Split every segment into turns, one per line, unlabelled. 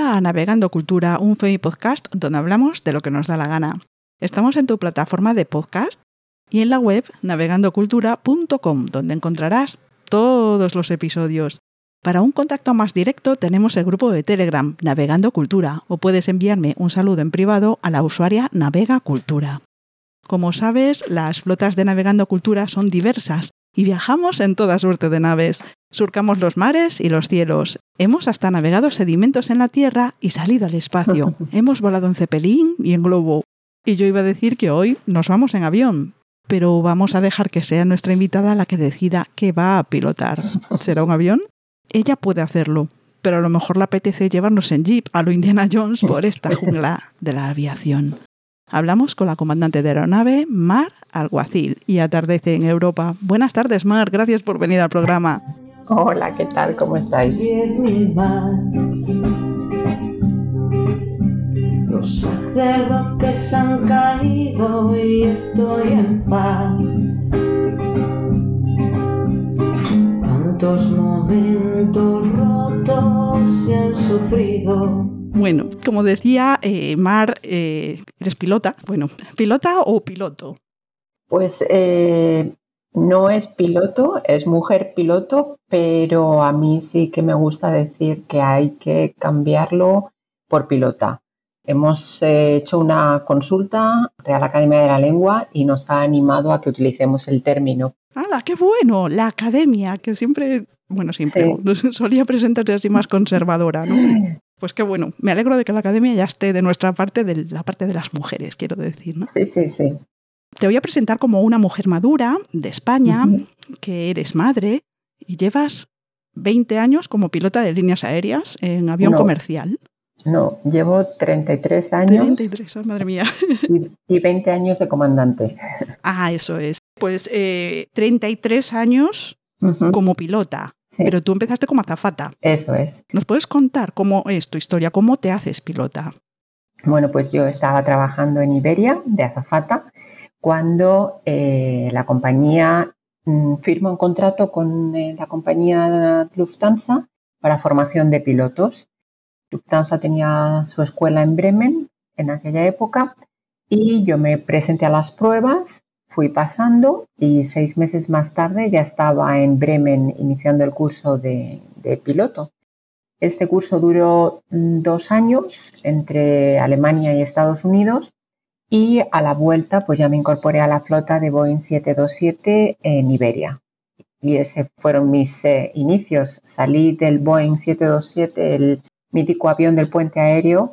A Navegando Cultura, un Femi podcast donde hablamos de lo que nos da la gana. Estamos en tu plataforma de podcast y en la web navegandocultura.com, donde encontrarás todos los episodios. Para un contacto más directo tenemos el grupo de Telegram Navegando Cultura o puedes enviarme un saludo en privado a la usuaria Navega Cultura. Como sabes, las flotas de Navegando Cultura son diversas y viajamos en toda suerte de naves. Surcamos los mares y los cielos. Hemos hasta navegado sedimentos en la Tierra y salido al espacio. Hemos volado en cepelín y en globo. Y yo iba a decir que hoy nos vamos en avión, pero vamos a dejar que sea nuestra invitada la que decida qué va a pilotar. ¿Será un avión? ella puede hacerlo, pero a lo mejor le apetece llevarnos en jeep a lo Indiana Jones por esta jungla de la aviación. Hablamos con la comandante de aeronave, Mar Alguacil, y atardece en Europa. Buenas tardes, Mar, gracias por venir al programa.
Hola, ¿qué tal? ¿Cómo estáis? Los sacerdotes han caído y estoy en paz. momentos rotos se han sufrido.
Bueno, como decía eh, Mar, eh, eres pilota. Bueno, ¿pilota o piloto?
Pues eh, no es piloto, es mujer piloto, pero a mí sí que me gusta decir que hay que cambiarlo por pilota. Hemos hecho una consulta Real Academia de la Lengua y nos ha animado a que utilicemos el término.
¡Hala, qué bueno! La academia, que siempre bueno, siempre solía presentarse así más conservadora, ¿no? Pues qué bueno, me alegro de que la academia ya esté de nuestra parte, de la parte de las mujeres, quiero decir, ¿no?
Sí, sí, sí.
Te voy a presentar como una mujer madura de España, que eres madre y llevas 20 años como pilota de líneas aéreas en avión comercial.
No, llevo 33 años.
33, madre mía.
Y, 20 años de comandante.
Ah, eso es. Pues 33 eh, años como pilota. Pero tú empezaste como azafata.
Eso es.
¿Nos puedes contar cómo es tu historia? ¿Cómo te haces pilota?
Bueno, pues yo estaba trabajando en Iberia de azafata cuando eh, la compañía mm, firma un contrato con eh, la compañía Lufthansa para formación de pilotos. Lufthansa tenía su escuela en Bremen en aquella época y yo me presenté a las pruebas fui pasando y seis meses más tarde ya estaba en Bremen iniciando el curso de, piloto. Este curso duró mm, dos años entre Alemania y Estados Unidos y a la vuelta pues ya me incorporé a la flota de Boeing 727 en Iberia. Y ese fueron mis eh, inicios. Salí del Boeing 727, el mítico avión del puente aéreo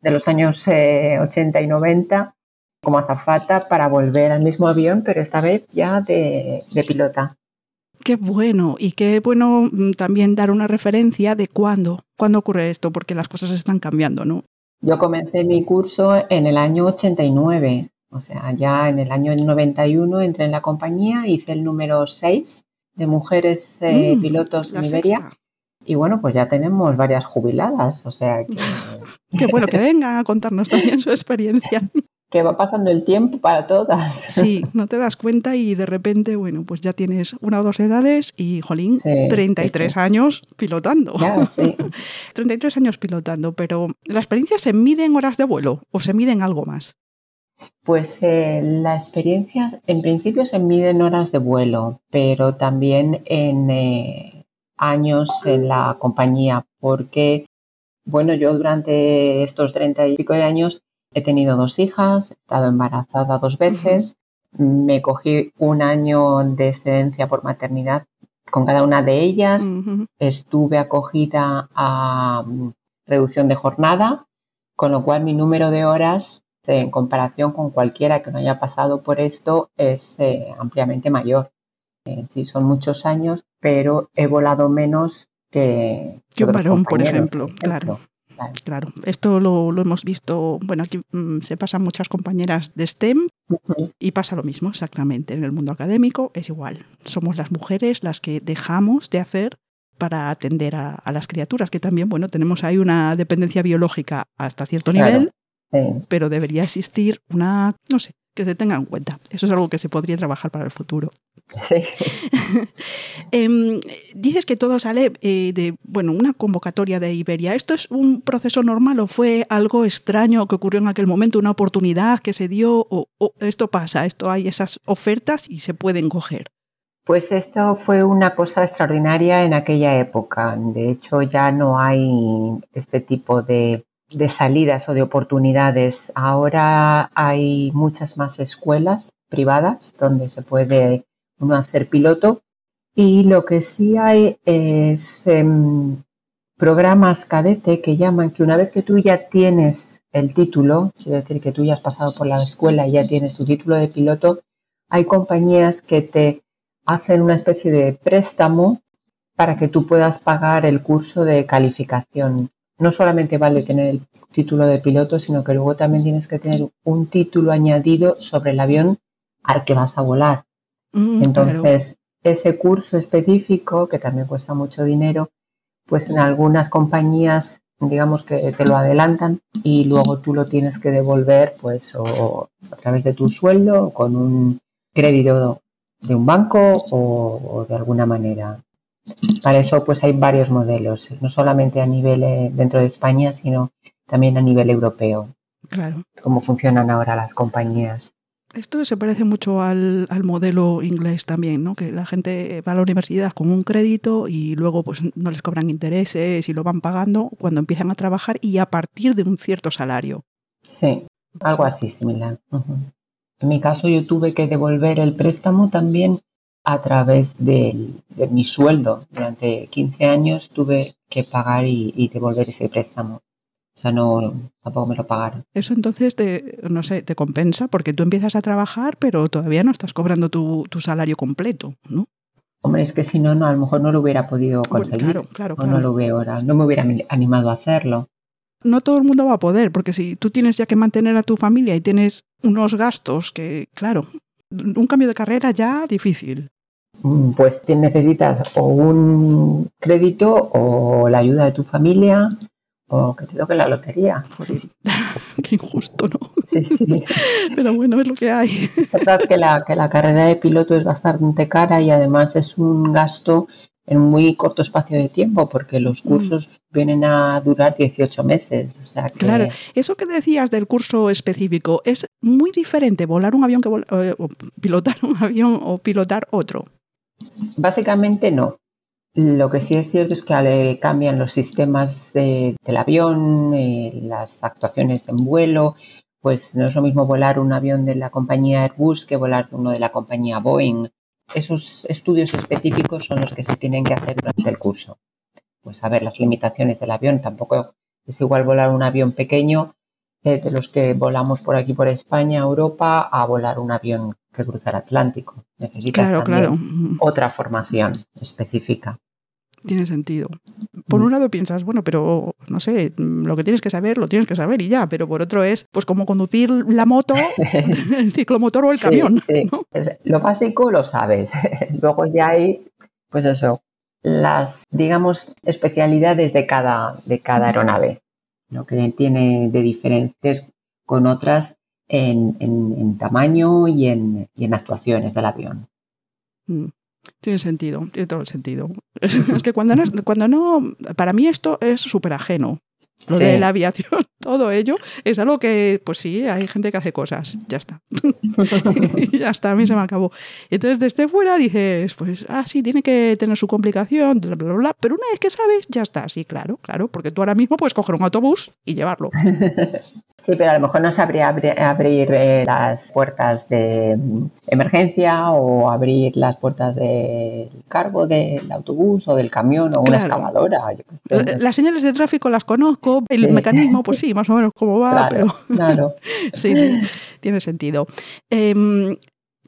de los años 80 eh, y 90 como azafata para volver al mismo avión, pero esta vez ya de, pilota.
Qué bueno y qué bueno mm, también dar una referencia de cuándo, cuándo ocurre esto, porque las cosas están cambiando, ¿no?
Yo comencé mi curso en el año 89, o sea, ya en el año 91 entré en la compañía, hice el número 6 de mujeres eh, mm, pilotos en Iberia. Y bueno, pues ya tenemos varias jubiladas, o sea que...
Qué bueno que vengan a contarnos también su experiencia
que va pasando el tiempo para todas.
Sí, no te das cuenta y de repente, bueno, pues ya tienes una o dos edades y, jolín, 33 años pilotando. sí. 33 años pilotando, pero ¿la experiencia se mide en horas de vuelo o se mide en algo más?
Pues eh, la experiencia en principio se mide en horas de vuelo, pero también en eh, años en la compañía, porque, bueno, yo durante estos 30 y pico de años He tenido dos hijas, he estado embarazada dos veces, me cogí un año de excedencia por maternidad con cada una de ellas, estuve acogida a mm, reducción de jornada, con lo cual mi número de horas en comparación con cualquiera que no haya pasado por esto es eh, ampliamente mayor. Eh, sí, son muchos años, pero he volado menos que...
Que un varón, por ejemplo, claro. Claro, esto lo, hemos visto, bueno, aquí mm, se pasan muchas compañeras de STEM y pasa lo mismo exactamente. En el mundo académico es igual. Somos las mujeres las que dejamos de hacer para atender a, las criaturas, que también, bueno, tenemos ahí una dependencia biológica hasta cierto nivel, pero debería existir una, no sé, que se tenga en cuenta. Eso es algo que se podría trabajar para el futuro.
Sí.
Em, dices que todo sale eh, de, bueno, una convocatoria de Iberia. ¿Esto es un proceso normal o fue algo extraño que ocurrió en aquel momento, una oportunidad que se dio o, o esto pasa, esto hay esas ofertas y se pueden coger?
Pues esto fue una cosa extraordinaria en aquella época. De hecho, ya no hay este tipo de, de salidas o de oportunidades. Ahora hay muchas más escuelas privadas donde se puede uno hacer piloto y lo que sí hay es em, programas cadete que llaman que una vez que tú ya tienes el título, es decir, que tú ya has pasado por la escuela y ya tienes tu título de piloto, hay compañías que te hacen una especie de préstamo para que tú puedas pagar el curso de calificación. No solamente vale tener el título de piloto, sino que luego también tienes que tener un título añadido sobre el avión al que vas a volar.
Mm,
Entonces, ese curso específico, que también cuesta mucho dinero, pues en algunas compañías, digamos que te lo adelantan y luego tú lo tienes que devolver, pues, o a través de tu sueldo, o con un crédito de un banco o, de alguna manera. Para eso, pues hay varios modelos, no solamente a nivel eh, dentro de España, sino también a nivel europeo.
Claro.
Cómo funcionan ahora las compañías.
Esto se parece mucho al, al, modelo inglés también, ¿no? Que la gente va a la universidad con un crédito y luego pues no les cobran intereses y lo van pagando cuando empiezan a trabajar y a partir de un cierto salario.
Sí, algo así similar. Uh -huh. En mi caso yo tuve que devolver el préstamo también a través de, de mi sueldo. Durante 15 años tuve que pagar y, y devolver ese préstamo. O sea, no, tampoco me lo pagaron.
Eso entonces, te, no sé, te compensa porque tú empiezas a trabajar, pero todavía no estás cobrando tu, tu salario completo, ¿no?
Hombre, es que si no, no, a lo mejor no lo hubiera podido conseguir.
Bueno, claro, claro,
o
claro.
no lo veo ahora. No me hubiera animado a hacerlo.
No todo el mundo va a poder, porque si tú tienes ya que mantener a tu familia y tienes unos gastos que, claro, un cambio de carrera ya difícil.
Pues necesitas o un crédito o la ayuda de tu familia o que te toque la lotería.
Joder, qué injusto, ¿no?
Sí, sí.
Pero bueno, es lo que hay.
Es verdad que la, que la carrera de piloto es bastante cara y además es un gasto en muy corto espacio de tiempo porque los cursos mm. vienen a durar 18 meses. O sea que...
Claro, eso que decías del curso específico es muy diferente volar un avión que vol eh, o pilotar un avión o pilotar otro.
Básicamente no. Lo que sí es cierto es que le cambian los sistemas de, del avión, eh, las actuaciones en vuelo, pues no es lo mismo volar un avión de la compañía Airbus que volar uno de la compañía Boeing. Esos estudios específicos son los que se tienen que hacer durante el curso. Pues saber las limitaciones del avión. Tampoco es igual volar un avión pequeño eh, de los que volamos por aquí por España, Europa, a volar un avión que cruza el Atlántico. Necesitas
claro, claro.
otra formación específica.
Tiene sentido. Por un lado piensas, bueno, pero no sé, lo que tienes que saber, lo tienes que saber y ya, pero por otro es, pues como conducir la moto, el ciclomotor o el
sí,
camión.
Sí.
¿no?
Lo básico lo sabes. Luego ya hay, pues eso, las, digamos, especialidades de cada, de cada aeronave, lo que tiene de diferentes con otras en, en, en tamaño y en, y en, actuaciones del avión.
Mm. Tiene sentido, tiene todo el sentido. es que cuando no, cuando no, para mí esto es súper ajeno. Lo sí. de la aviación, todo ello es algo que, pues sí, hay gente que hace cosas, ya está. ya está, a mí se me acabó. Entonces, desde fuera dices, pues, ah, sí, tiene que tener su complicación, bla, bla, bla, pero una vez que sabes, ya está, sí, claro, claro, porque tú ahora mismo puedes coger un autobús y llevarlo.
Sí, pero a lo mejor no sabría abrir, abrir eh, las puertas de emergencia o abrir las puertas del cargo del autobús o del camión o una excavadora.
Las señales de tráfico las conozco, el
Sí.
mecanismo, pues sí, más o menos cómo va,
Claro,
pero
claro.
sí, sí, tiene sentido. Em,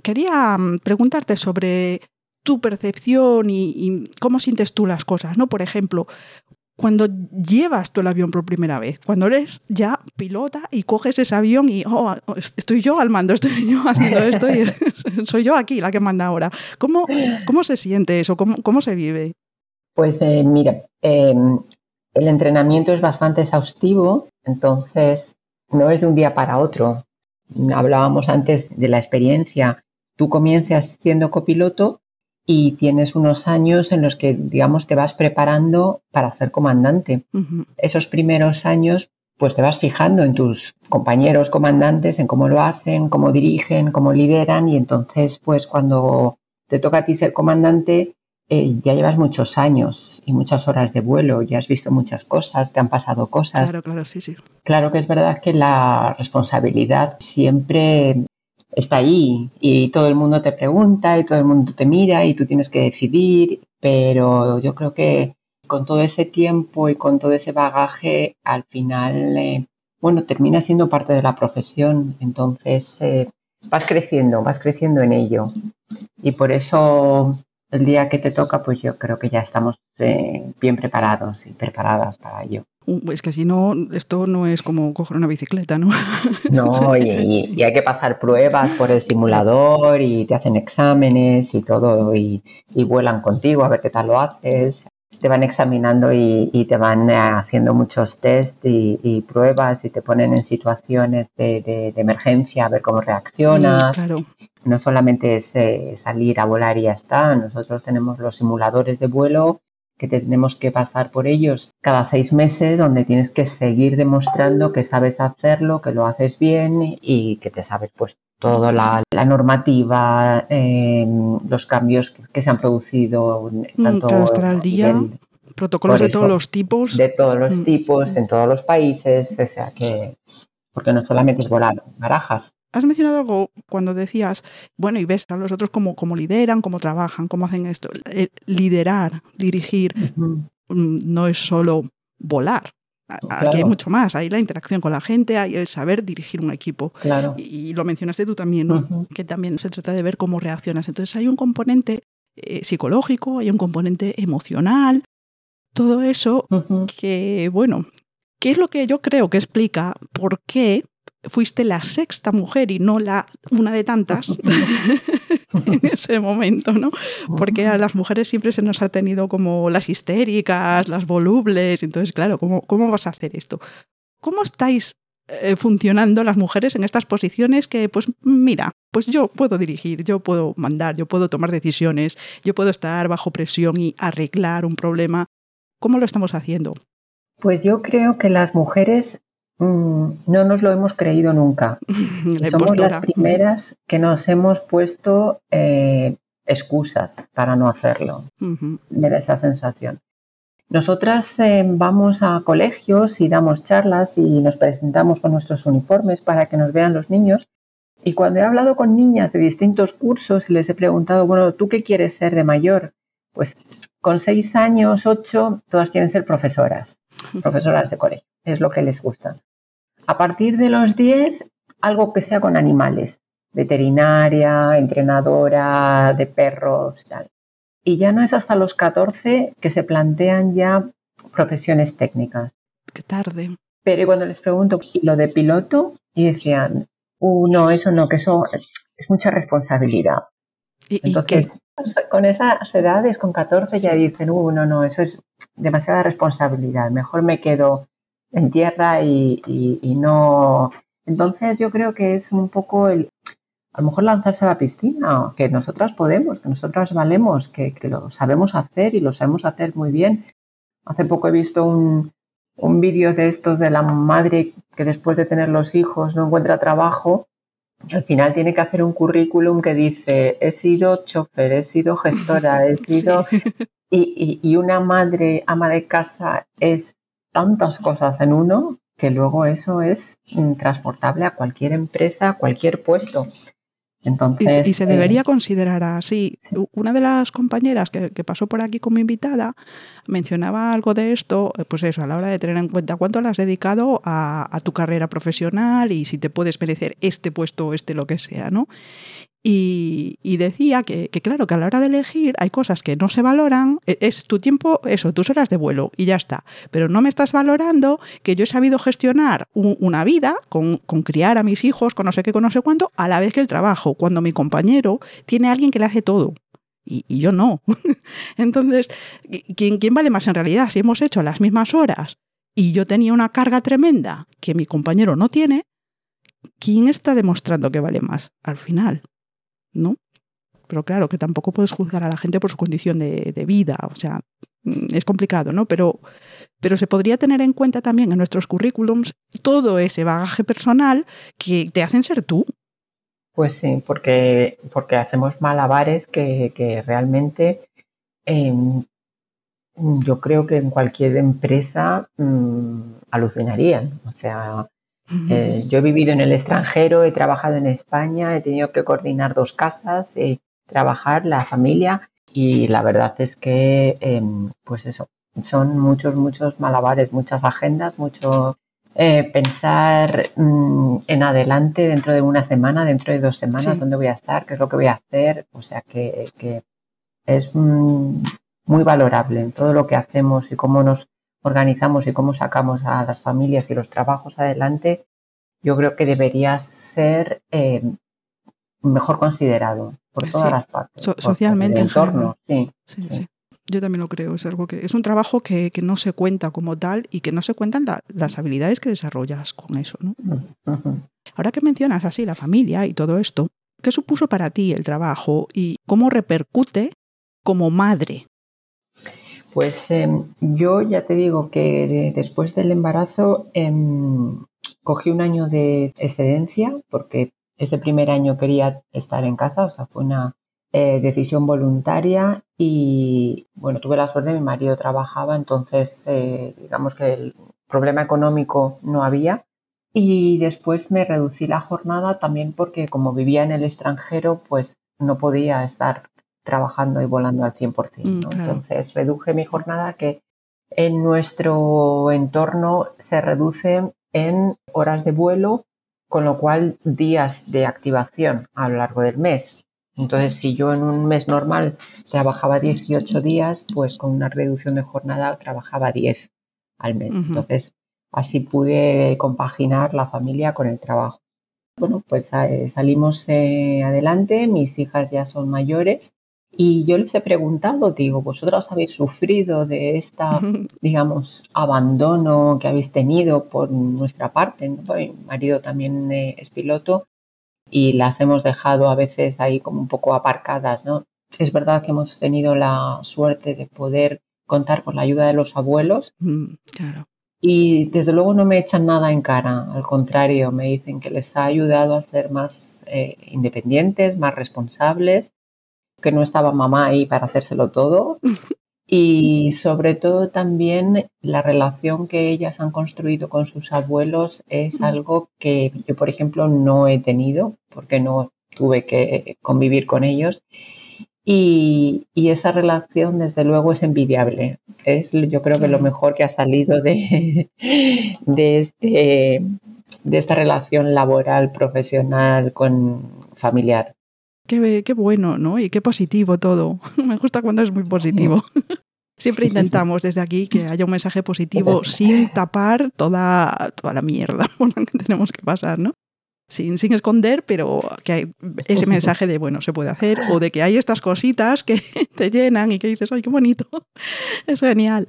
quería mm, preguntarte sobre tu percepción y, y cómo sientes tú las cosas, ¿no? Por ejemplo, cuando llevas tú el avión por primera vez, cuando eres ya pilota y coges ese avión y oh, estoy yo al mando, estoy yo haciendo esto y soy yo aquí la que manda ahora. ¿Cómo, cómo se siente eso? ¿Cómo, cómo se vive?
Pues eh, mira, eh, el entrenamiento es bastante exhaustivo, entonces no es de un día para otro. hablábamos antes de la experiencia. Tú comienzas siendo copiloto y tienes unos años en los que, digamos, te vas preparando para ser comandante. Esos primeros años, pues te vas fijando en tus compañeros comandantes, en cómo lo hacen, cómo dirigen, cómo lideran y entonces, pues cuando te toca a ti ser comandante, eh, ya llevas muchos años y muchas horas de vuelo, ya has visto muchas cosas, te han pasado cosas.
Claro, claro, sí, sí.
Claro que es verdad que la responsabilidad siempre está ahí y todo el mundo te pregunta y todo el mundo te mira y tú tienes que decidir, pero yo creo que con todo ese tiempo y con todo ese bagaje, al final, eh, bueno, termina siendo parte de la profesión, entonces eh, vas creciendo, vas creciendo en ello. Y por eso el día que te toca, pues yo creo que ya estamos eh, bien preparados y preparadas para ello.
Uh, es que si no, esto no es como coger una bicicleta, ¿no?
No, y, hay que pasar pruebas por el simulador y te hacen exámenes y todo, y, vuelan contigo a ver qué tal lo haces. Te van examinando y, te van eh, haciendo muchos test y, pruebas y te ponen en situaciones de, emergencia a ver cómo reaccionas.
claro.
No solamente es eh, salir a volar y ya está, nosotros tenemos los simuladores de vuelo que tenemos que pasar por ellos cada seis meses, donde tienes que seguir demostrando que sabes hacerlo, que lo haces bien y que te sabes pues toda la, normativa, em, los cambios que, se han producido.
Mm, tanto estar al día. protocolos de todos los tipos.
De todos los mm. tipos, en todos los países, o sea que, porque no solamente es volar barajas,
has mencionado algo cuando decías, bueno, y ves a los otros cómo, lideran, cómo trabajan, cómo hacen esto. liderar, dirigir, mm, no es solo volar. Aquí hay mucho más, hay la interacción con la gente, hay el saber dirigir un equipo.
Claro.
Y, lo mencionaste tú también, ¿no? que también se trata de ver cómo reaccionas. Entonces hay un componente eh, psicológico, hay un componente emocional, todo eso que, bueno, ¿qué es lo que yo creo que explica por qué fuiste la sexta mujer y no la una de tantas en ese momento, ¿no? Porque a las mujeres siempre se nos ha tenido como las histéricas, las volubles, entonces, claro, ¿cómo, cómo vas a hacer esto? ¿Cómo estáis eh, funcionando las mujeres en estas posiciones que, pues mira, pues yo puedo dirigir, yo puedo mandar, yo puedo tomar decisiones, yo puedo estar bajo presión y arreglar un problema? ¿Cómo lo estamos haciendo?
Pues yo creo que las mujeres no nos lo hemos creído nunca. Somos las primeras que nos hemos puesto eh, excusas para no hacerlo. Me da esa sensación. Nosotras eh, vamos a colegios y damos charlas y nos presentamos con nuestros uniformes para que nos vean los niños. Y cuando he hablado con niñas de distintos cursos y les he preguntado, bueno, ¿tú qué quieres ser de mayor? Pues con seis años, ocho, todas quieren ser profesoras, profesoras de colegio, es lo que les gusta. A partir de los 10, algo que sea con animales, veterinaria, entrenadora de perros, tal. Y ya no es hasta los 14 que se plantean ya profesiones técnicas.
Qué tarde.
Pero cuando les pregunto, ¿y lo de piloto? Y decían, uh, no, eso no, que eso es mucha responsabilidad.
¿Y, Entonces,
con esas edades, con 14, ya dicen, uh, no, no, eso es demasiada responsabilidad. Mejor me quedo en tierra y, no. Entonces yo creo que es un poco el, a lo mejor lanzarse a la piscina, que nosotras podemos, que nosotras valemos, que, lo sabemos hacer y lo sabemos hacer muy bien. Hace poco he visto un, un vídeo de estos de la madre que después de tener los hijos no encuentra trabajo. Al final tiene que hacer un currículum que dice, he sido chofer, he sido gestora, he sido... Y, y, una madre ama de casa es tantas cosas en uno que luego eso es transportable a cualquier empresa, a cualquier puesto. Entonces,
y, se debería eh, considerar así. Una de las compañeras que, pasó por aquí como invitada mencionaba algo de esto, eh, pues eso, a la hora de tener en cuenta cuánto le has dedicado a, a tu carrera profesional y si te puedes merecer este puesto o este lo que sea, ¿no? Y, decía que, claro, que a la hora de elegir hay cosas que no se valoran, e, es tu tiempo, eso, tus horas de vuelo y ya está. Pero no me estás valorando que yo he sabido gestionar una vida con, criar a mis hijos, con no sé qué, con no sé cuánto, a la vez que el trabajo, cuando mi compañero tiene a alguien que le hace todo. Y, yo no. Entonces, ¿quién, ¿quién vale más en realidad? Si hemos hecho las mismas horas y yo tenía una carga tremenda que mi compañero no tiene, ¿quién está demostrando que vale más al final? ¿No? Pero claro, que tampoco puedes juzgar a la gente por su condición de, de vida, o sea, mm, es complicado, ¿no? Pero, pero se podría tener en cuenta también en nuestros currículums todo ese bagaje personal que te hacen ser tú.
Pues sí, porque, porque hacemos malabares que, que realmente eh, yo creo que en cualquier empresa mmm, alucinarían. O sea, eh, yo he vivido en el extranjero, he trabajado en España, he tenido que coordinar dos casas, eh, trabajar la familia y la verdad es que, eh, pues eso, son muchos, muchos malabares, muchas agendas, mucho eh, pensar mmm, en adelante dentro de una semana, dentro de dos semanas,
Sí.
dónde voy a estar, qué es lo que voy a hacer. O sea que, que es mm, muy valorable en todo lo que hacemos y cómo nos organizamos y cómo sacamos a las familias y los trabajos adelante. Yo creo que debería ser eh, mejor considerado por
Sí.
todas las partes.
So- socialmente en
entorno, sí.
Sí,
Sí.
Yo también lo creo, es algo que es un trabajo que, que no se cuenta como tal y que no se cuentan la- las habilidades que desarrollas con eso, ¿no? Ahora que mencionas así la familia y todo esto, ¿qué supuso para ti el trabajo y cómo repercute como madre?
Pues eh, yo ya te digo que de- después del embarazo em, cogí un año de excedencia porque ese primer año quería estar en casa, o sea, fue una eh, decisión voluntaria y bueno, tuve la suerte, mi marido trabajaba, entonces eh, digamos que el problema económico no había. Y después me reducí la jornada también porque como vivía en el extranjero, pues no podía estar trabajando y volando al 100%.
Mm,
¿no?
claro.
Entonces reduje mi jornada que en nuestro entorno se reduce en horas de vuelo, con lo cual días de activación a lo largo del mes. Entonces, si yo en un mes normal trabajaba 18 días, pues con una reducción de jornada trabajaba 10 al mes. Entonces, así pude compaginar la familia con el trabajo. Bueno, pues eh, salimos eh, adelante, mis hijas ya son mayores y yo les he preguntado, digo, ¿vosotras habéis sufrido de esta, digamos, abandono que habéis tenido por nuestra parte? ¿no? Mi marido también eh, es piloto y las hemos dejado a veces ahí como un poco aparcadas, ¿no? Es verdad que hemos tenido la suerte de poder contar con la ayuda de los abuelos
Mm, claro.
y desde luego no me echan nada en cara, al contrario, me dicen que les ha ayudado a ser más eh, independientes, más responsables, que no estaba mamá ahí para hacérselo todo. Y sobre todo también la relación que ellas han construido con sus abuelos es algo que yo, por ejemplo, no he tenido porque no tuve que convivir con ellos. Y, y esa relación, desde luego, es envidiable. Es, yo creo que lo mejor que ha salido de, de, este, de esta relación laboral, profesional, con familiar.
Qué, qué bueno, ¿no? Y qué positivo todo. Me gusta cuando es muy positivo. Siempre intentamos desde aquí que haya un mensaje positivo sin tapar toda, toda la mierda por la que tenemos que pasar, ¿no? Sin, sin esconder, pero que hay ese mensaje de, bueno, se puede hacer, o de que hay estas cositas que te llenan y que dices, ¡ay, qué bonito! Es genial.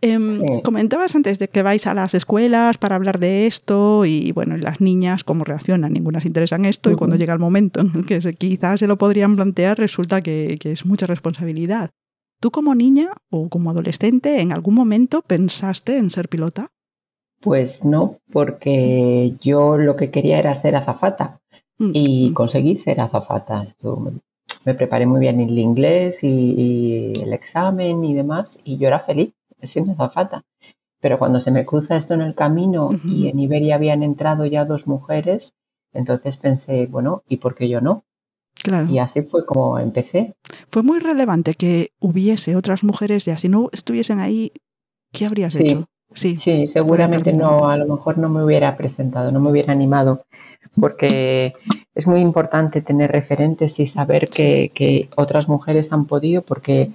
Em,
Sí.
Comentabas antes de que vais a las escuelas para hablar de esto y, bueno, las niñas cómo reaccionan, ninguna se interesa en esto y cuando llega el momento en el que se- quizás se lo podrían plantear, resulta que, que es mucha responsabilidad. ¿Tú como niña o como adolescente en algún momento pensaste en ser pilota?
Pues no, porque yo lo que quería era ser azafata
Mm,
y conseguí ser azafata. Me- preparé muy bien el inglés y, y el examen y demás y yo era feliz siendo azafata. Pero cuando se me cruza esto en el camino y en Iberia habían entrado ya dos mujeres, entonces pensé, bueno, ¿y por qué yo no?
Claro.
Y así fue como empecé.
Fue muy relevante que hubiese otras mujeres ya. Si no estuviesen ahí, ¿qué habrías
Sí.
hecho? Sí,
Sí, seguramente no, a lo mejor no me hubiera presentado, no me hubiera animado, porque es muy importante tener referentes y saber que, que otras mujeres han podido, porque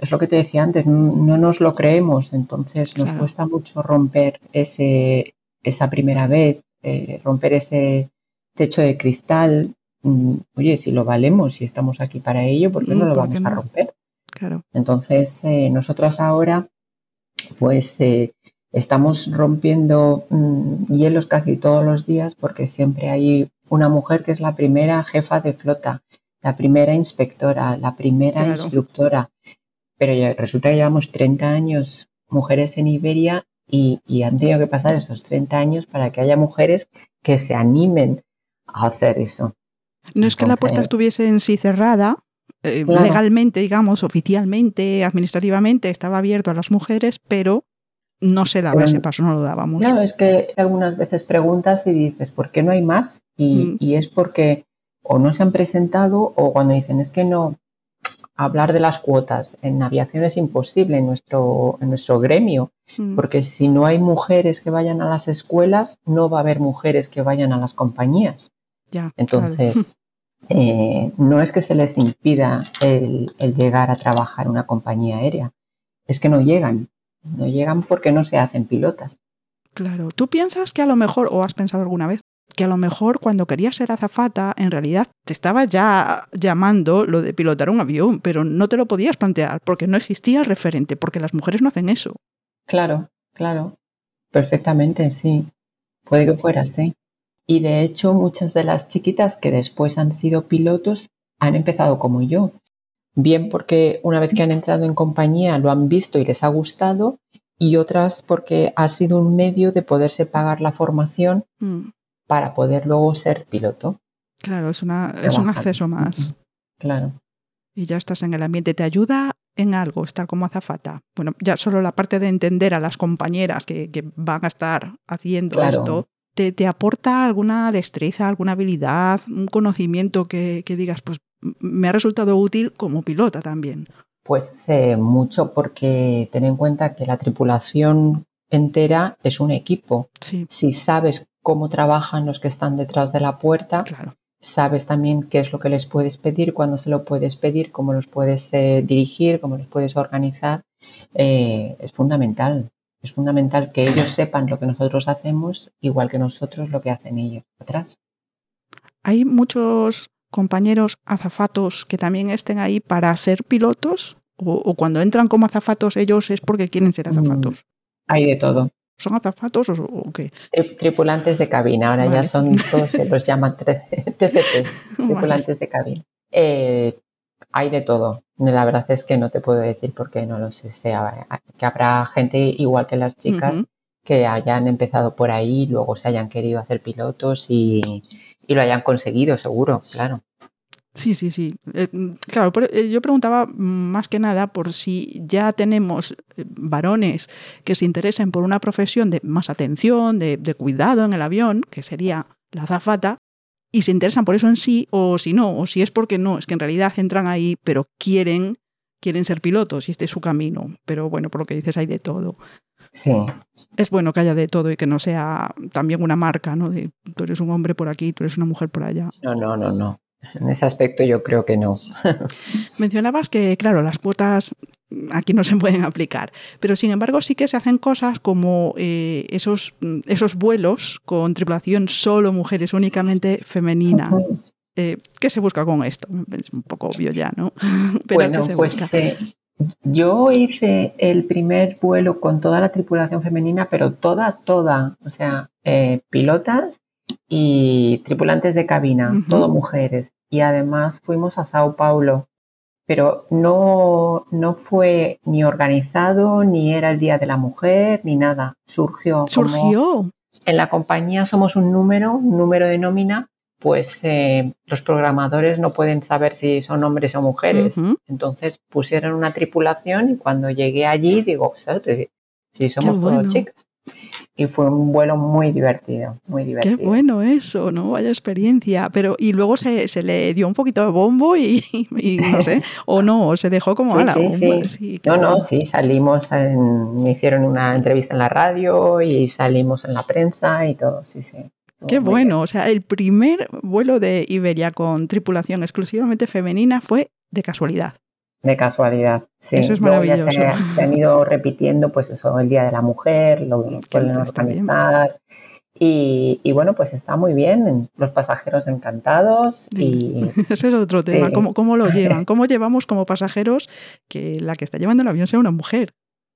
es lo que te decía antes, no, no nos lo creemos, entonces nos
Claro.
cuesta mucho romper ese, esa primera vez, eh, romper ese techo de cristal. Mm, Oye, si lo valemos, si estamos aquí para ello, ¿por qué no
Mm,
lo
¿por qué
vamos a
no?
romper?
Claro.
Entonces, eh, nosotras ahora, pues eh, estamos rompiendo mm, hielos casi todos los días porque siempre hay una mujer que es la primera jefa de flota, la primera inspectora, la primera instructora. Pero ya, resulta que llevamos 30 años mujeres en Iberia y, han tenido que pasar esos 30 años para que haya mujeres que se animen a hacer eso.
No es que la puerta estuviese en sí cerrada, eh, legalmente, digamos, oficialmente, administrativamente, estaba abierto a las mujeres, pero no se daba ese paso, no lo dábamos.
Claro, es que algunas veces preguntas y dices, ¿por qué no hay más? Y, mm. es porque o no se han presentado o cuando dicen, es que no, hablar de las cuotas en aviación es imposible en nuestro, en nuestro gremio, mm. porque si no hay mujeres que vayan a las escuelas, no va a haber mujeres que vayan a las compañías.
Ya,
Entonces, eh, no es que se les impida el, el llegar a trabajar en una compañía aérea, es que no llegan. No llegan porque no se hacen pilotas.
Claro, tú piensas que a lo mejor, o has pensado alguna vez, que a lo mejor cuando querías ser azafata, en realidad te estaba ya llamando lo de pilotar un avión, pero no te lo podías plantear porque no existía el referente, porque las mujeres no hacen eso.
Claro, claro, perfectamente, sí. Puede que fuera así. Y de hecho, muchas de las chiquitas que después han sido pilotos han empezado como yo bien porque una vez que han entrado en compañía lo han visto y les ha gustado y otras porque ha sido un medio de poderse pagar la formación mm. para poder luego ser piloto.
Claro, es, una, es un acceso más.
Claro.
Y ya estás en el ambiente. ¿Te ayuda en algo estar como azafata? Bueno, ya solo la parte de entender a las compañeras que, van a estar haciendo esto, ¿te, ¿te, aporta alguna destreza, alguna habilidad, un conocimiento que, que digas, pues me ha resultado útil como pilota también.
Pues eh, mucho porque ten en cuenta que la tripulación entera es un equipo. Si sabes cómo trabajan los que están detrás de la puerta, sabes también qué es lo que les puedes pedir, cuándo se lo puedes pedir, cómo los puedes eh, dirigir, cómo los puedes organizar. Eh, es fundamental. Es fundamental que ellos sepan lo que nosotros hacemos, igual que nosotros lo que hacen ellos atrás.
Hay muchos compañeros azafatos que también estén ahí para ser pilotos? ¿O, cuando entran como azafatos ellos es porque quieren ser azafatos?
Mm, hay de todo.
¿Son azafatos o, qué?
Tripulantes de cabina, ahora ya son todos, se los llaman TCPs, tripulantes de cabina. Eh, hay de todo. La verdad es que no te puedo decir porque no lo sé. Sea, que habrá gente igual que las chicas que hayan empezado por ahí, luego se hayan querido hacer pilotos y, y lo hayan conseguido, seguro, claro.
Sí, sí, sí. Eh, claro, eh, yo preguntaba más que nada por si ya tenemos eh, varones que se interesen por una profesión de más atención, de, cuidado en el avión, que sería la azafata, y se interesan por eso en sí, o si no, o si es porque no, es que en realidad entran ahí, pero quieren, quieren ser pilotos y este es su camino. Pero bueno, por lo que dices hay de todo.
Sí.
Es bueno que haya de todo y que no sea también una marca, ¿no? De tú eres un hombre por aquí, tú eres una mujer por allá.
No, no, no, no. En ese aspecto yo creo que no.
Mencionabas que, claro, las cuotas aquí no se pueden aplicar, pero sin embargo sí que se hacen cosas como eh, esos, esos vuelos con tripulación solo mujeres, únicamente femenina. Eh, ¿Qué se busca con esto? Es un poco obvio ya, ¿no?
Pero bueno, pues eh, yo hice el primer vuelo con toda la tripulación femenina, pero toda, toda, o sea, pilotas y tripulantes de cabina, todo mujeres. Y además fuimos a Sao Paulo, pero no, no fue ni organizado, ni era el Día de la Mujer, ni nada. Surgió.
Surgió.
en la compañía somos un número, un número de nómina, pues eh, los programadores no pueden saber si son hombres o mujeres. Entonces pusieron una tripulación y cuando llegué allí digo, si somos todos chicas. Y fue un vuelo muy divertido, muy divertido.
Qué bueno eso, ¿no? Vaya experiencia. Pero, y luego se, le dio un poquito de bombo y, no sé, o no, se dejó como a la
no, no, sí, salimos, me hicieron una entrevista en la radio y salimos en la prensa y todo, sí, sí.
Qué bueno, o sea, el primer vuelo de Iberia con tripulación exclusivamente femenina fue de casualidad.
De casualidad, sí.
Eso es maravilloso.
se, han ido repitiendo, pues eso, el Día de la Mujer, lo pueden organizar. Y, y, bueno, pues está muy bien, los pasajeros encantados. Y,
Ese es otro tema, ¿Cómo, ¿Cómo, lo llevan? ¿Cómo llevamos como pasajeros que la que está llevando el avión sea una mujer?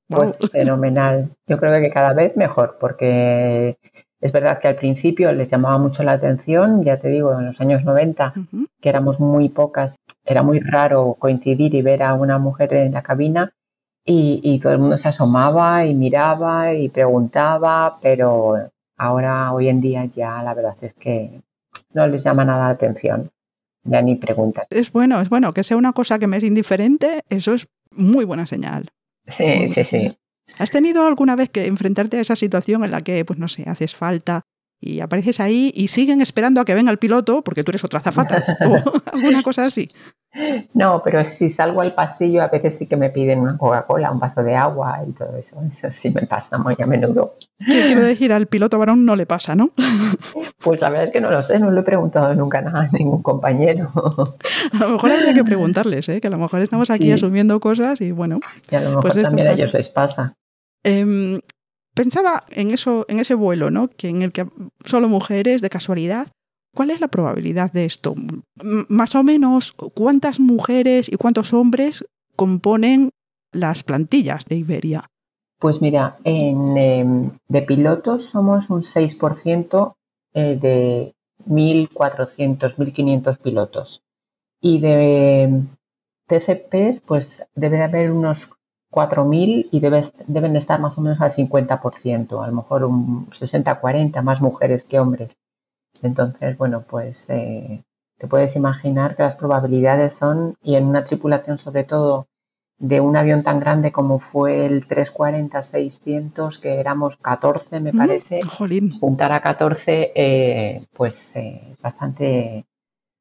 Pues fenomenal. Yo creo que cada vez mejor, porque es verdad que al principio les llamaba mucho la atención, ya te digo, en los años 90, que éramos muy pocas, era muy raro coincidir y ver a una mujer en la cabina y, todo el mundo se asomaba y miraba y preguntaba, pero ahora, hoy en día, ya la verdad es que no les llama nada la atención, ya ni preguntan.
Es bueno, es bueno, que sea una cosa que me es indiferente, eso es muy buena señal.
Sí, sí, sí.
¿Has tenido alguna vez que enfrentarte a esa situación en la que, pues no sé, haces falta y apareces ahí y siguen esperando a que venga el piloto porque tú eres otra zafata o alguna cosa así?
No, pero si salgo al pasillo a veces sí que me piden una Coca-Cola, un vaso de agua y todo eso. Eso sí me pasa muy a menudo.
Quiero decir, al piloto varón no le pasa, ¿no?
Pues la verdad es que no lo sé, no lo he preguntado nunca nada a ningún compañero.
A lo mejor habría que preguntarles, ¿eh? que a lo mejor estamos aquí asumiendo cosas y bueno.
Y a lo mejor pues también a ellos les pasa.
Em, pensaba en eso, en ese vuelo, ¿no? Que en el que solo mujeres de casualidad. ¿Cuál es la probabilidad de esto? más o menos, ¿cuántas mujeres y cuántos hombres componen las plantillas de Iberia?
Pues mira, en, em, de pilotos somos un 6% eh, de 1.400, 1.500 pilotos. Y de em, TCPs, pues debe de haber unos 4.000 y deben estar más o menos al 50%, a lo mejor un 60-40 más mujeres que hombres. Entonces, bueno, pues eh, te puedes imaginar que las probabilidades son, y en una tripulación sobre todo de un avión tan grande como fue el 340-600, que éramos 14, me mm, parece, juntar a 14, eh, pues eh, bastante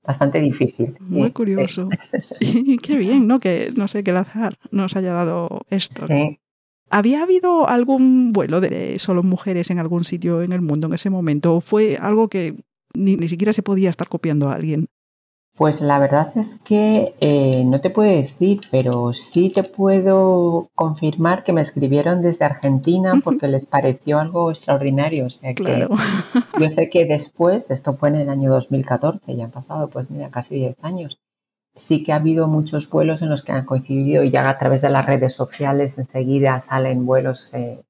bastante difícil.
Muy curioso. y qué bien, ¿no? Que no sé, qué el azar nos haya dado esto. ¿Había habido algún vuelo de solo mujeres en algún sitio en el mundo en ese momento? ¿O fue algo que ni, ni siquiera se podía estar copiando a alguien?
Pues la verdad es que eh, no te puedo decir, pero sí te puedo confirmar que me escribieron desde Argentina porque les pareció algo extraordinario. O sea que yo sé que después, esto fue en el año 2014, ya han pasado pues mira, casi 10 años, sí que ha habido muchos vuelos en los que han coincidido y ya a través de las redes sociales enseguida salen vuelos eh,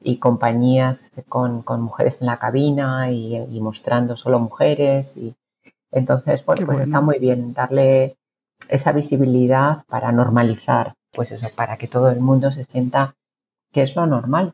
y compañías con, mujeres en la cabina y, y mostrando solo mujeres y entonces, bueno, pues está muy bien darle esa visibilidad para normalizar, pues eso, para que todo el mundo se sienta que es lo normal.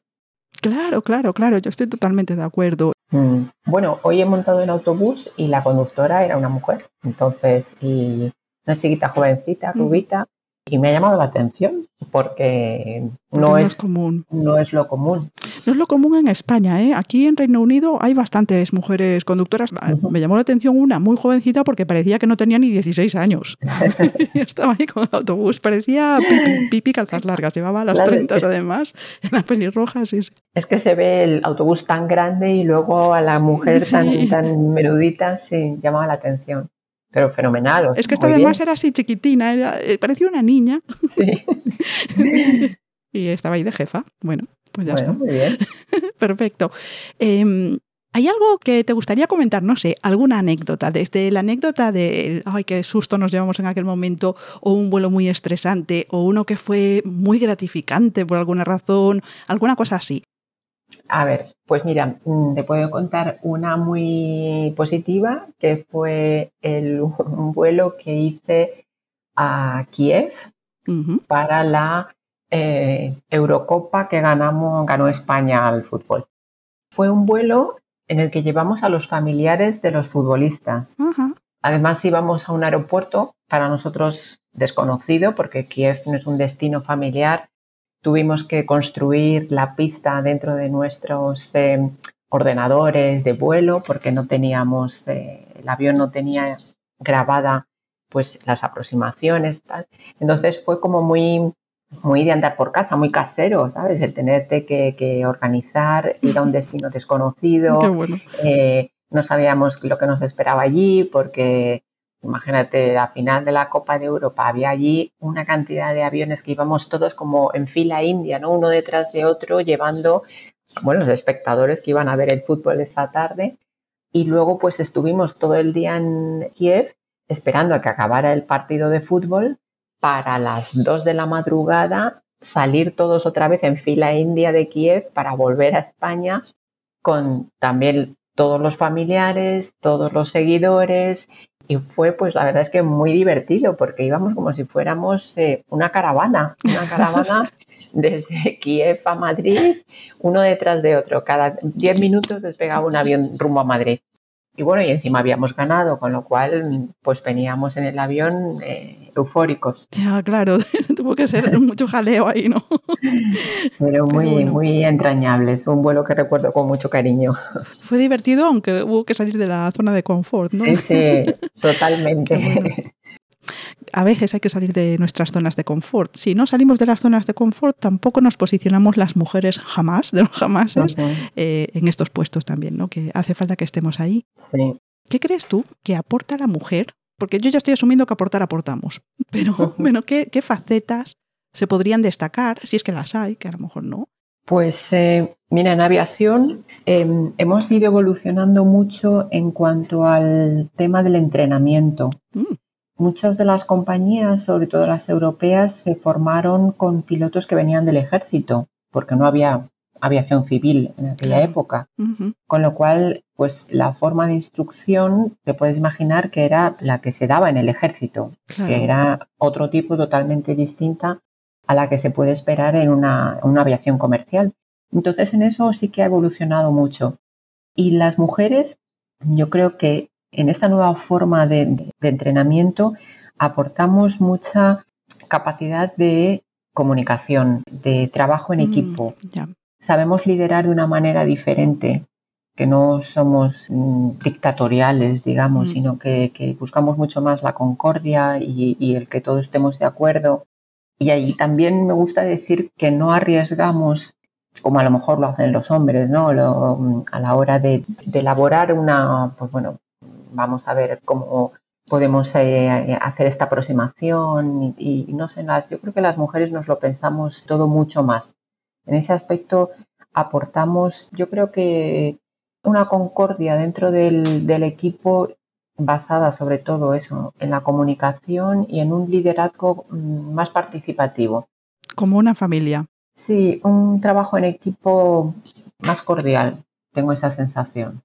Claro, claro, claro, yo estoy totalmente de acuerdo.
Mm. Bueno, hoy he montado en autobús y la conductora era una mujer, entonces, y una chiquita jovencita, mm. rubita, y me ha llamado la atención porque no, es,
común.
No es lo común.
No es lo común en España, ¿eh? Aquí en Reino Unido hay bastantes mujeres conductoras. Me llamó la atención una muy jovencita porque parecía que no tenía ni 16 años. Estaba ahí con el autobús. Parecía pipi, pipi calzas largas. Llevaba las 30 además, en la pelirroja. Sí,
Es que se ve el autobús tan grande y luego a la mujer tan, tan menudita, sí, llamaba la atención pero fenomenal.
es que esta además era así chiquitina, eh, parecía una niña. Sí. y estaba ahí de jefa. Bueno, pues ya está.
Muy bien.
Perfecto. Em, ¿Hay algo que te gustaría comentar? No sé, alguna anécdota, desde la anécdota de, ay, qué susto nos llevamos en aquel momento, o un vuelo muy estresante, o uno que fue muy gratificante por alguna razón, alguna cosa así.
A ver, pues mira, mm, te puedo contar una muy positiva, que fue el, un vuelo que hice a Kiev para la eh, Eurocopa que ganamos, ganó España al fútbol. Fue un vuelo en el que llevamos a los familiares de los futbolistas. Además íbamos a un aeropuerto para nosotros desconocido, porque Kiev no es un destino familiar tuvimos que construir la pista dentro de nuestros eh, ordenadores de vuelo porque no teníamos, eh, el avión no tenía grabada pues las aproximaciones. Tal. Entonces fue como muy, muy de andar por casa, muy casero, ¿sabes? El tenerte que, organizar, ir a un destino desconocido. Eh, no sabíamos lo que nos esperaba allí porque Imagínate, a final de la Copa de Europa había allí una cantidad de aviones que íbamos todos como en fila india, ¿no? Uno detrás de otro, llevando, bueno, los espectadores que iban a ver el fútbol esa tarde. Y luego, pues estuvimos todo el día en Kiev esperando a que acabara el partido de fútbol para las dos de la madrugada salir todos otra vez en fila india de Kiev para volver a España con también todos los familiares, todos los seguidores y fue pues la verdad es que muy divertido porque íbamos como si fuéramos eh, una caravana, una caravana desde Kiev a Madrid, uno detrás de otro. Cada 10 minutos despegaba un avión rumbo a Madrid. Y bueno, y encima habíamos ganado, con lo cual pues veníamos en el avión eh, eufóricos.
Ya, claro, tuvo que ser mucho jaleo ahí, ¿no?
Pero muy, muy entrañable, es un vuelo que recuerdo con mucho cariño.
Fue divertido, aunque hubo que salir de la zona de confort, ¿no?
Sí, sí, totalmente
a veces hay que salir de nuestras zonas de confort. Si no salimos de las zonas de confort, tampoco nos posicionamos las mujeres jamás, de los jamases, eh, en estos puestos también, ¿no? Que hace falta que estemos ahí. ¿Qué crees tú que aporta la mujer? Porque yo ya estoy asumiendo que aportar aportamos, pero bueno, ¿qué, facetas se podrían destacar, si es que las hay, que a lo mejor no?
Pues eh, mira, en aviación em, hemos ido evolucionando mucho en cuanto al tema del entrenamiento. Mm. Muchas de las compañías, sobre todo las europeas, se formaron con pilotos que venían del ejército, porque no había aviación civil en aquella época. Con lo cual, pues la forma de instrucción te puedes imaginar que era la que se daba en el ejército, que era otro tipo totalmente distinta a la que se puede esperar en una, una aviación comercial. Entonces, en eso sí que ha evolucionado mucho. Y las mujeres, yo creo que en esta nueva forma de, entrenamiento aportamos mucha capacidad de comunicación, de trabajo en mm, equipo. Sabemos liderar de una manera diferente, que no somos mm, dictatoriales, digamos, mm. sino que, buscamos mucho más la concordia y, el que todos estemos de acuerdo. Y ahí también me gusta decir que no arriesgamos como a lo mejor lo hacen los hombres, ¿no? a la hora de, de, elaborar una, pues bueno, vamos a ver cómo podemos eh, hacer esta aproximación y, no sé, las, yo creo que las mujeres nos lo pensamos todo mucho más. En ese aspecto aportamos, yo creo que una concordia dentro del, del equipo basada sobre todo eso, en la comunicación y en un liderazgo mm, más participativo.
Como una familia.
Sí, un trabajo en equipo más cordial, tengo esa sensación.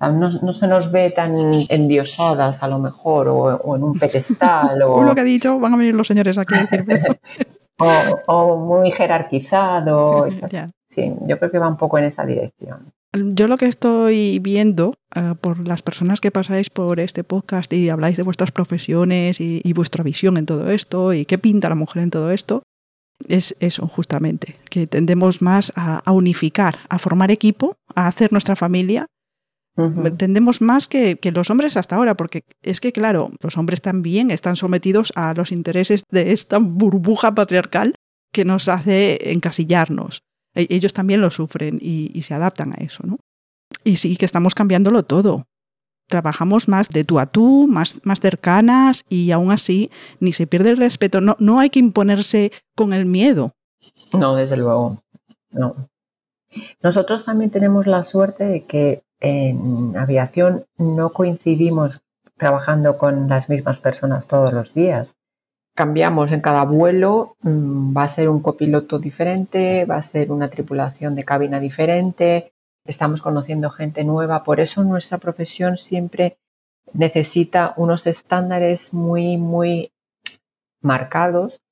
No, se nos ve tan endiosadas a lo mejor o, en un pedestal. o
lo que ha dicho, van a venir los señores aquí a decir.
o, muy jerarquizado. Sí, yo creo que va un poco en esa dirección.
Yo lo que estoy viendo eh, por las personas que pasáis por este podcast y habláis de vuestras profesiones y, vuestra visión en todo esto y qué pinta la mujer en todo esto, es eso justamente, que tendemos más a unificar, a formar equipo, a hacer nuestra familia Entendemos más que, los hombres hasta ahora, porque es que, claro, los hombres también están sometidos a los intereses de esta burbuja patriarcal que nos hace encasillarnos. E, ellos también lo sufren y, se adaptan a eso, ¿no? Y sí que estamos cambiándolo todo. Trabajamos más de tú a tú, más, más cercanas y aún así ni se pierde el respeto. No, no hay que imponerse con el miedo.
No, desde luego. No. Nosotros también tenemos la suerte de que en aviación no coincidimos trabajando con las mismas personas todos los días. Cambiamos en cada vuelo, mm, va a ser un copiloto diferente, va a ser una tripulación de cabina diferente, estamos conociendo gente nueva, por eso nuestra profesión siempre necesita unos estándares muy, muy marcados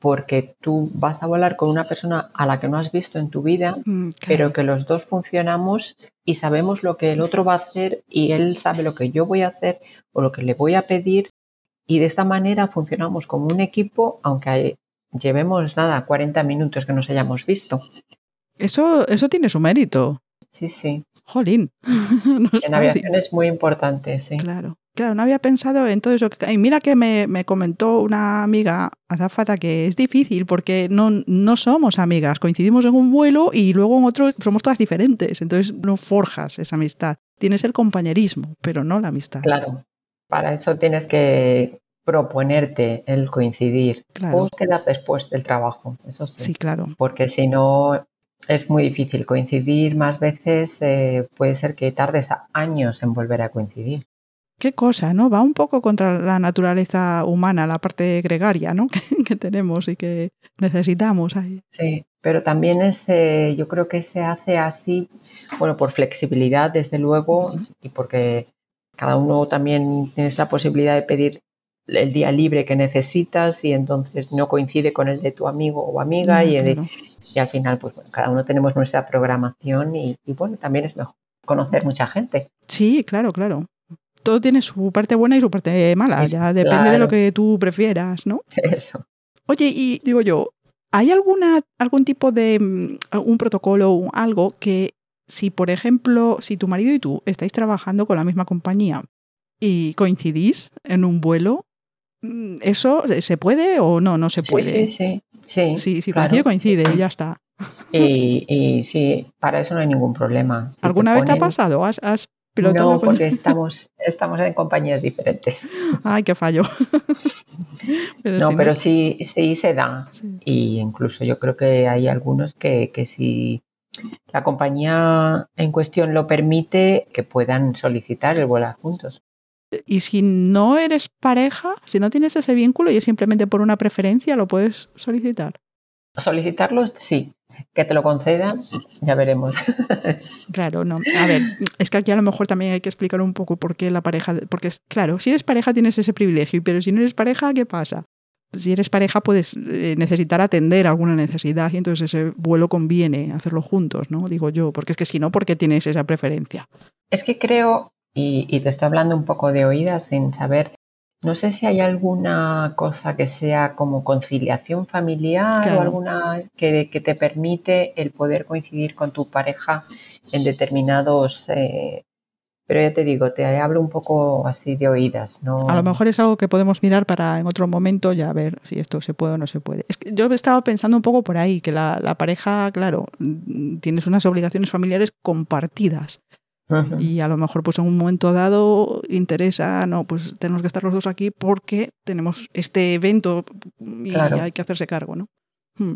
porque tú vas a volar con una persona a la que no has visto en tu vida, mm, pero que los dos funcionamos y sabemos lo que el otro va a hacer y él sabe lo que yo voy a hacer o lo que le voy a pedir y de esta manera funcionamos como un equipo, aunque llevemos nada, 40 minutos que nos hayamos visto.
Eso, eso tiene su mérito.
Sí, sí.
Jolín.
en aviación es muy importante, sí.
Claro. Claro, no había pensado en todo eso. Y mira que me, comentó una amiga, Azafata, que es difícil porque no, no somos amigas. Coincidimos en un vuelo y luego en otro somos todas diferentes. Entonces no forjas esa amistad. Tienes el compañerismo, pero no la amistad.
Claro. Para eso tienes que proponerte el coincidir. Claro. Búsqueda después del trabajo, eso sí.
Sí, claro.
Porque si no, es muy difícil coincidir más veces. Eh, puede ser que tardes años en volver a coincidir.
Qué cosa, ¿no? Va un poco contra la naturaleza humana, la parte gregaria, ¿no? que, tenemos y que necesitamos ahí.
Sí, pero también es, eh, yo creo que se hace así, bueno, por flexibilidad, desde luego, y porque cada uno también tienes la posibilidad de pedir el día libre que necesitas y entonces no coincide con el de tu amigo o amiga y, y, al final pues cada uno tenemos nuestra programación y, y, bueno, también es mejor conocer mucha gente.
Sí, claro, claro. Todo tiene su parte buena y su parte mala, ya depende de lo que tú prefieras, ¿no?
Eso.
Oye, y digo yo, ¿hay alguna, algún tipo de mm, un protocolo o algo que si, por ejemplo, si tu marido y tú estáis trabajando con la misma compañía y coincidís en un vuelo, mm, ¿eso se puede o no? No se puede.
Sí, sí, sí.
Sí, sí, coincide, coincide y ya está.
Y, sí, para eso no hay ningún problema.
¿Alguna vez te ha pasado? ¿Has, has
no, porque estamos, estamos en compañías diferentes.
Ay, qué fallo.
no, pero sí, sí se da. Y incluso yo creo que hay algunos que, que si la compañía en cuestión lo permite, que puedan solicitar el volar juntos.
Y si no eres pareja, si no tienes ese vínculo y es simplemente por una preferencia, ¿lo puedes solicitar?
Solicitarlos, sí. Que te lo concedan, ya veremos.
Claro, no. A ver, es que aquí a lo mejor también hay que explicar un poco por qué la pareja. Porque, claro, si eres pareja tienes ese privilegio, pero si no eres pareja, ¿qué pasa? Si eres pareja puedes eh, necesitar atender alguna necesidad y entonces ese vuelo conviene hacerlo juntos, ¿no? Digo yo, porque es que si no, ¿por qué tienes esa preferencia?
Es que creo, y, y te estoy hablando un poco de oídas sin saber no sé si hay alguna cosa que sea como conciliación familiar o alguna que, te permite el poder coincidir con tu pareja en determinados... Eh, pero ya te digo, te hablo un poco así de oídas. ¿no?
A lo mejor es algo que podemos mirar para en otro momento ya ver si esto se puede o no se puede. Es que yo estaba pensando un poco por ahí, que la, la pareja, claro, mm, tienes unas obligaciones familiares compartidas. Y a lo mejor pues en un momento dado interesa, no, pues tenemos que estar los dos aquí porque tenemos este evento y hay que hacerse cargo, ¿no? Hmm.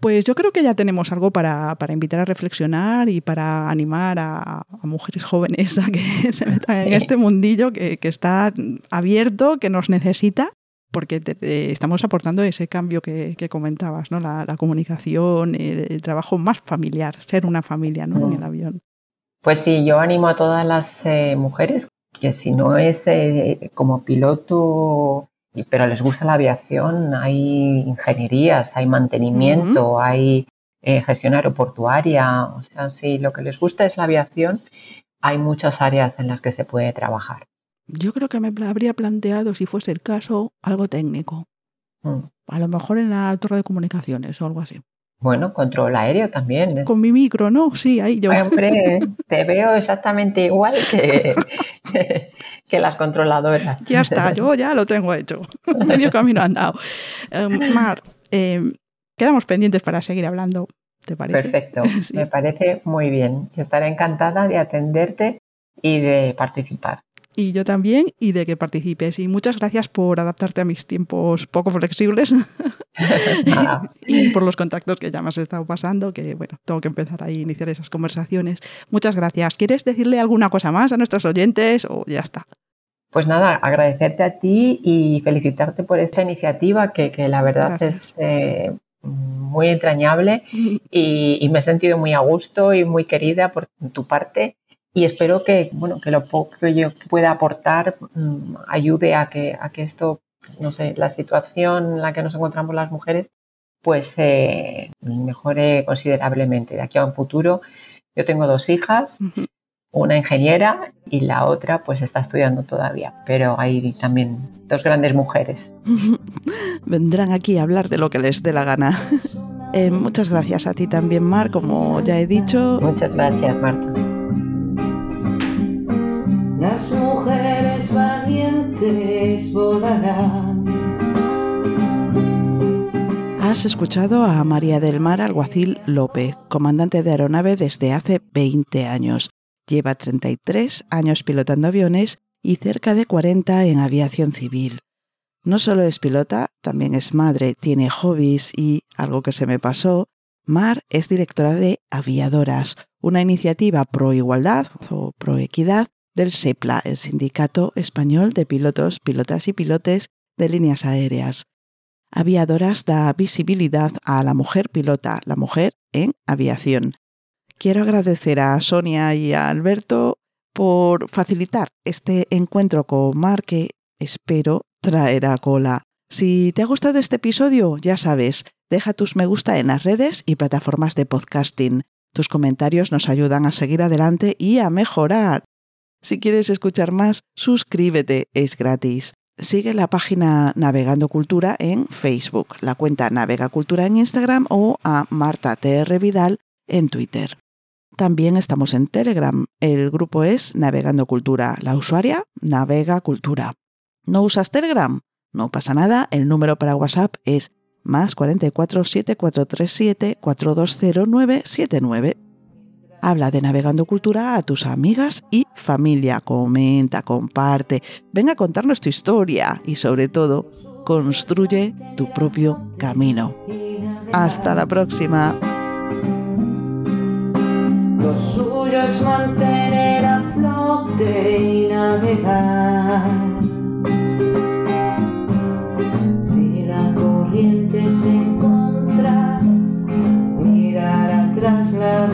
Pues yo creo que ya tenemos algo para, para invitar a reflexionar y para animar a, mujeres jóvenes a que se metan en este mundillo que, que, está abierto, que nos necesita, porque estamos aportando ese cambio que, que comentabas, ¿no? La, la comunicación, el, trabajo más familiar, ser una familia ¿no? en el avión.
Pues sí, yo animo a todas las eh, mujeres que si no es eh, como piloto, pero les gusta la aviación, hay ingenierías, hay mantenimiento, hay eh, gestión aeroportuaria, o sea, si lo que les gusta es la aviación, hay muchas áreas en las que se puede trabajar.
Yo creo que me habría planteado, si fuese el caso, algo técnico. Mm. A lo mejor en la torre de comunicaciones o algo así.
Bueno, control aéreo también.
Con mi micro, ¿no? Sí, ahí yo.
Hombre, te veo exactamente igual que, que las controladoras.
Ya está, yo ya lo tengo hecho. Medio camino andado. Em, Mar, em, quedamos pendientes para seguir hablando, ¿te parece?
Perfecto, me parece muy bien. Yo estaré encantada de atenderte y de participar
y yo también, y de que participes. Y muchas gracias por adaptarte a mis tiempos poco flexibles y por los contactos que ya me has estado pasando, que bueno, tengo que empezar a iniciar esas conversaciones. Muchas gracias. ¿Quieres decirle alguna cosa más a nuestros oyentes o ya está?
Pues nada, agradecerte a ti y felicitarte por esta iniciativa que, que la verdad es eh, muy entrañable y, y, me he sentido muy a gusto y muy querida por tu parte y espero que, bueno, que lo poco que yo pueda aportar mm, ayude a que, a que esto, no sé, la situación en la que nos encontramos las mujeres, pues eh, mejore considerablemente. De aquí a un futuro, yo tengo dos hijas, una ingeniera y la otra pues está estudiando todavía, pero hay también dos grandes mujeres.
Vendrán aquí a hablar de lo que les dé la gana. Eh, muchas gracias a ti también, Mar, como ya he dicho.
Muchas gracias, Marta.
Las mujeres valientes volarán.
Has escuchado a María del Mar Alguacil López, comandante de aeronave desde hace 20 años. Lleva 33 años pilotando aviones y cerca de 40 en aviación civil. No solo es pilota, también es madre, tiene hobbies y, algo que se me pasó, Mar es directora de Aviadoras, una iniciativa pro igualdad o pro equidad
del SEPLA, el Sindicato Español de Pilotos, Pilotas y Pilotes de Líneas Aéreas. Aviadoras da visibilidad a la mujer pilota, la mujer en aviación. Quiero agradecer a Sonia y a Alberto por facilitar este encuentro con Mar que espero traerá cola. Si te ha gustado este episodio, ya sabes, deja tus me gusta en las redes y plataformas de podcasting. Tus comentarios nos ayudan a seguir adelante y a mejorar. Si quieres escuchar más, suscríbete, es gratis. Sigue la página Navegando Cultura en Facebook, la cuenta Navega Cultura en Instagram o a Marta TR Vidal en Twitter. También estamos en Telegram. El grupo es Navegando Cultura. La usuaria Navega Cultura. ¿No usas Telegram? No pasa nada. El número para WhatsApp es más 44 7437 420979. Habla de Navegando Cultura a tus amigas y familia. Comenta, comparte. Ven a contarnos tu historia y sobre todo, construye tu propio camino. Hasta la próxima.
Lo suyo es mantener a flote y navegar. Si la corriente se mirar atrás la